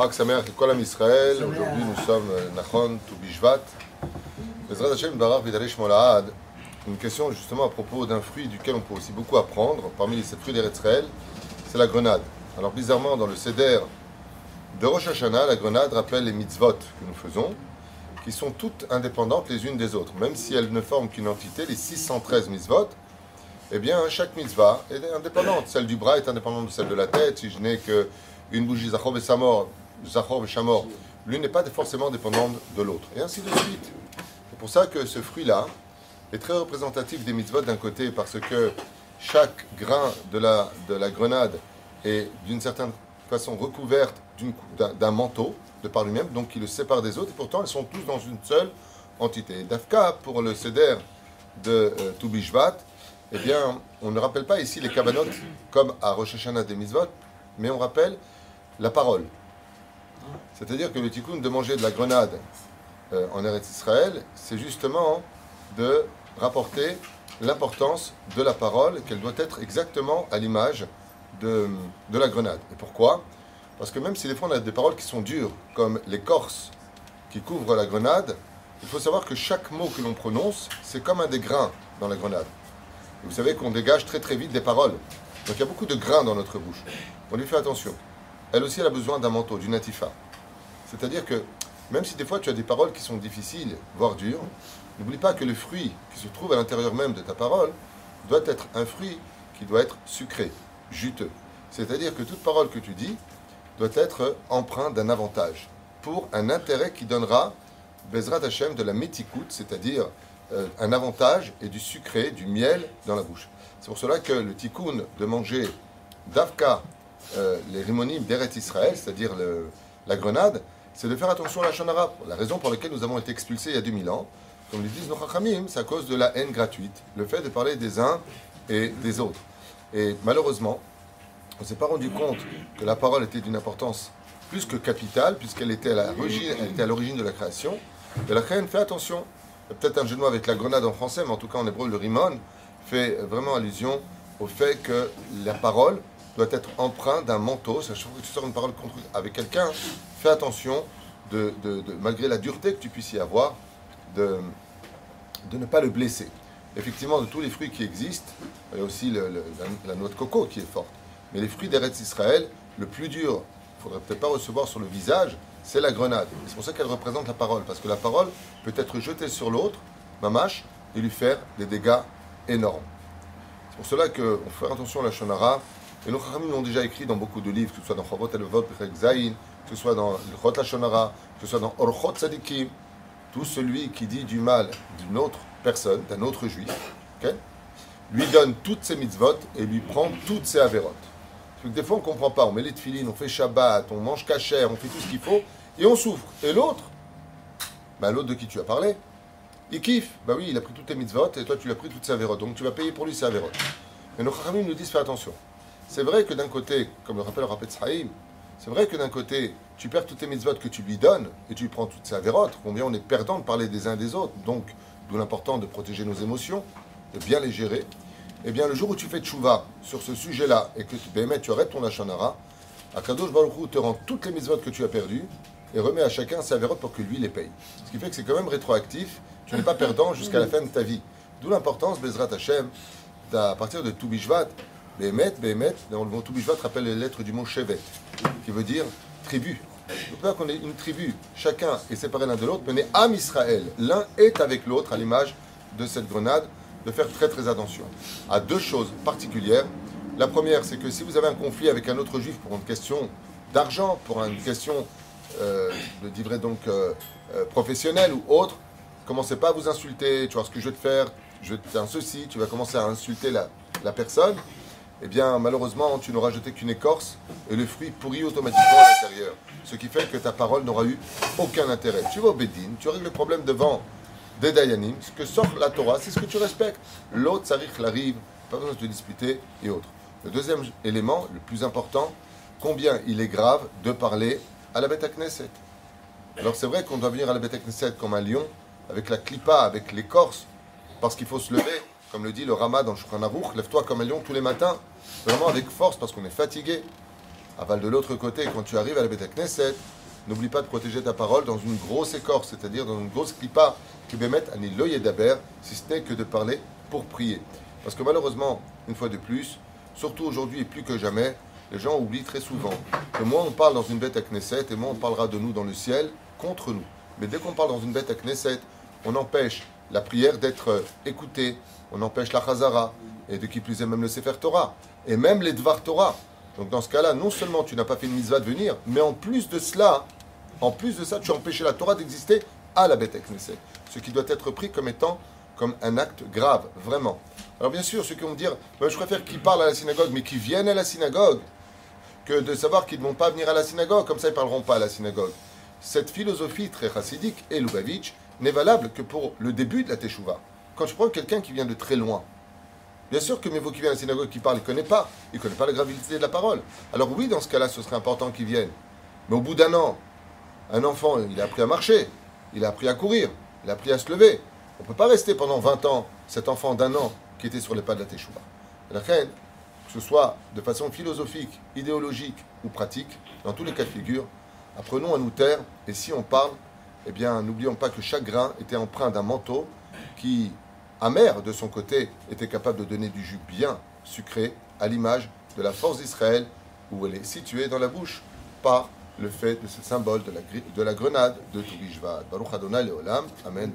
Chag Sameach et Kolam Israël. Aujourd'hui, nous sommes euh, Nachon, Toubishvat. Bezrat Hashem, Barar Vidarish Molaad. Une question justement à propos d'un fruit duquel on peut aussi beaucoup apprendre. Parmi les sept fruits d'Eretzraël, c'est la grenade. Alors bizarrement, dans le Seder de Rosh Hashanah, la grenade rappelle les mitzvot que nous faisons, qui sont toutes indépendantes les unes des autres. Même si elles ne forment qu'une entité, les 613 mitzvot, eh bien, chaque mitzvah est indépendante. Celle du bras est indépendante de celle de la tête. Si je n'ai qu'une bougie Zachor et Samor, Zachor et Shamor, l'une n'est pas forcément dépendante de l'autre. Et ainsi de suite. C'est pour ça que ce fruit-là est très représentatif des mitzvot d'un côté, parce que chaque grain de la, de la grenade est d'une certaine façon recouverte d'un manteau de par lui-même, donc qui le sépare des autres, et pourtant elles sont tous dans une seule entité. Dafka, pour le Seder de euh, Toubishvat, eh bien, on ne rappelle pas ici les kavanot comme à Rosh des mitzvot, mais on rappelle la parole. C'est-à-dire que le tikkun de manger de la grenade euh, en Eretz Israël, c'est justement de rapporter l'importance de la parole, qu'elle doit être exactement à l'image de, de, la grenade. Et pourquoi? Parce que même si des fois on a des paroles qui sont dures, comme l'écorce qui couvre la grenade, il faut savoir que chaque mot que l'on prononce, c'est comme un des grains dans la grenade. vous savez qu'on dégage très très vite des paroles. Donc il y a beaucoup de grains dans notre bouche. On lui fait attention. Elle aussi, a besoin d'un manteau, d'une atifa. C'est-à-dire que même si des fois tu as des paroles qui sont difficiles, voire dures, n'oublie pas que le fruit qui se trouve à l'intérieur même de ta parole doit être un fruit qui doit être sucré, juteux. C'est-à-dire que toute parole que tu dis doit être empreinte d'un avantage, pour un intérêt qui donnera Bezrat Hashem de la métikout, c'est-à-dire euh, un avantage et du sucré, du miel dans la bouche. C'est pour cela que le tikkun de manger d'Avka, euh, les rimonimes d'Eret Israël, c'est-à-dire la grenade, c'est de faire attention à la shonara. La raison pour laquelle nous avons été expulsés il y a 2000 ans, comme le disent nos chachamim, c'est à cause de la haine gratuite, le fait de parler des uns et des autres. Et malheureusement, on ne s'est pas rendu compte que la parole était d'une importance plus que capitale, puisqu'elle était à l'origine de la création. Et la création fait attention. Peut-être un genou avec la grenade en français, mais en tout cas en hébreu, le rimon fait vraiment allusion au fait que la parole doit être empreinte d'un manteau. Ça, que tu sors une parole avec quelqu'un, fais attention, de, malgré la dureté que tu puisses y avoir, de, de ne pas le blesser. Effectivement, de tous les fruits qui existent, il y a aussi la, noix de coco qui est forte. Mais les fruits d'Eretz Israël, le plus dur, il faudrait peut-être pas recevoir sur le visage, c'est la grenade. C'est pour ça qu'elle représente la parole, parce que la parole peut être jetée sur l'autre, mamache, et lui faire des dégâts énormes. C'est pour cela qu'on faut attention à la shonara. Et nos Chachamim l'ont déjà écrit dans beaucoup de livres, que ce soit dans Chavot el Vot, Zayin, que ce soit dans Chot la Shonara, que ce soit dans Orchot Sadikim, tout celui qui dit du mal d'une autre personne, d'un autre juif, lui donne toutes ses mitzvot et lui prend toutes ses avérotes. des fois on ne comprend pas, on met les tefilines, on fait Shabbat, on mange cachère, on fait tout ce qu'il faut, et on souffre. Et l'autre, ben l'autre de qui tu as parlé, il kiffe. Bah oui, il a pris toutes tes mitzvot et toi tu l'as pris toutes ses avérotes. Donc tu vas payer pour lui ses avérotes. Mais nos chachamim nous disent fais attention. C'est vrai que d'un côté, comme le rappelle Rapet Sahim, c'est vrai que d'un côté, tu perds toutes tes mitzvot que tu lui donnes et tu lui prends toutes ses avérotes. Combien on est perdant de parler des uns des autres. Donc, d'où l'important de protéger nos émotions, de bien les gérer. Eh bien, le jour où tu fais tchouva sur ce sujet-là et que tu, tu arrêtes ton lachanara, Akadosh Baruch te rend toutes les mitzvot que tu as perdues et remet à chacun ses avérotes pour que lui les paye. Ce qui fait que c'est quand même rétroactif. Tu n'es pas perdant jusqu'à la fin de ta vie. D'où l'importance, Bezrat Hashem, à partir de Toubishvat, Béhémet, Béhémet, dans le mot Toubishvat rappelle les lettres du mot Shevet, qui veut dire tribu. Donc qu'on est une tribu, chacun est séparé l'un de l'autre, mais Am Israël. L'un est avec l'autre, à l'image de cette grenade, de faire très très attention à deux choses particulières. La première, c'est que si vous avez un conflit avec un autre juif pour une question d'argent, pour une question euh, de livrer donc euh, euh, professionnelle ou autre, commencez pas à vous insulter, tu vois ce que je vais te faire, je vais te faire ceci, tu vas commencer à insulter la, la personne, eh bien malheureusement tu n'auras jeté qu'une écorce et le fruit pourrit automatiquement à l'intérieur. Ce qui fait que ta parole n'aura eu aucun intérêt. Tu vas au Bédine, tu règles le problème devant des Dayanim, ce que sort la Torah, c'est ce que tu respectes. L'autre, Sarich l'arrive, pas besoin de te disputer et autres. Le deuxième élément, le plus important, combien il est grave de parler à la Beth Knesset. Alors c'est vrai qu'on doit venir à la Beth Knesset comme un lion, avec la clipa, avec l'écorce, parce qu'il faut se lever, comme le dit le Rama dans Shulchan lève-toi comme un lion tous les matins, vraiment avec force, parce qu'on est fatigué. Aval de l'autre côté, quand tu arrives à la Beth Knesset, n'oublie pas de protéger ta parole dans une grosse écorce, c'est-à-dire dans une grosse clipa qui bémet à et d'Aber, si ce n'est que de parler pour prier. Parce que malheureusement, une fois de plus, surtout aujourd'hui et plus que jamais, les gens oublient très souvent que moins on parle dans une bête à Knesset et moins on parlera de nous dans le ciel contre nous. Mais dès qu'on parle dans une bête à Knesset, on empêche la prière d'être écoutée, on empêche la Chazara, et de qui plus est même le Sefer Torah, et même les Dvar Torah. Donc dans ce cas-là, non seulement tu n'as pas fait une mitzvah de venir, mais en plus de cela, en plus de ça, tu as empêché la Torah d'exister à la bête Knesset. Ce qui doit être pris comme étant comme un acte grave, vraiment. Alors bien sûr, ceux qui vont dire, je préfère qu'ils parlent à la synagogue, mais qu'ils viennent à la synagogue, que de savoir qu'ils ne vont pas venir à la synagogue, comme ça ils ne parleront pas à la synagogue. Cette philosophie très chassidique et Lubavitch n'est valable que pour le début de la Teshuvah. Quand je prends quelqu'un qui vient de très loin, bien sûr que vous qui vient à la synagogue, qui parle, ne connaît pas, il ne connaît pas la gravité de la parole. Alors oui, dans ce cas-là, ce serait important qu'il vienne. Mais au bout d'un an, un enfant, il a appris à marcher, il a appris à courir, il a appris à se lever. On ne peut pas rester pendant 20 ans, cet enfant d'un an, qui était sur les pas de la Teshuvah. La reine, que ce soit de façon philosophique, idéologique ou pratique, dans tous les cas de figure, apprenons à nous taire, et si on parle, eh bien, n'oublions pas que chaque grain était empreint d'un manteau qui, amer de son côté, était capable de donner du jus bien sucré, à l'image de la force d'Israël, où elle est située dans la bouche par le fait de ce symbole de la, de la grenade de Toubishvat. Baruch Adonai Leolam. Amen.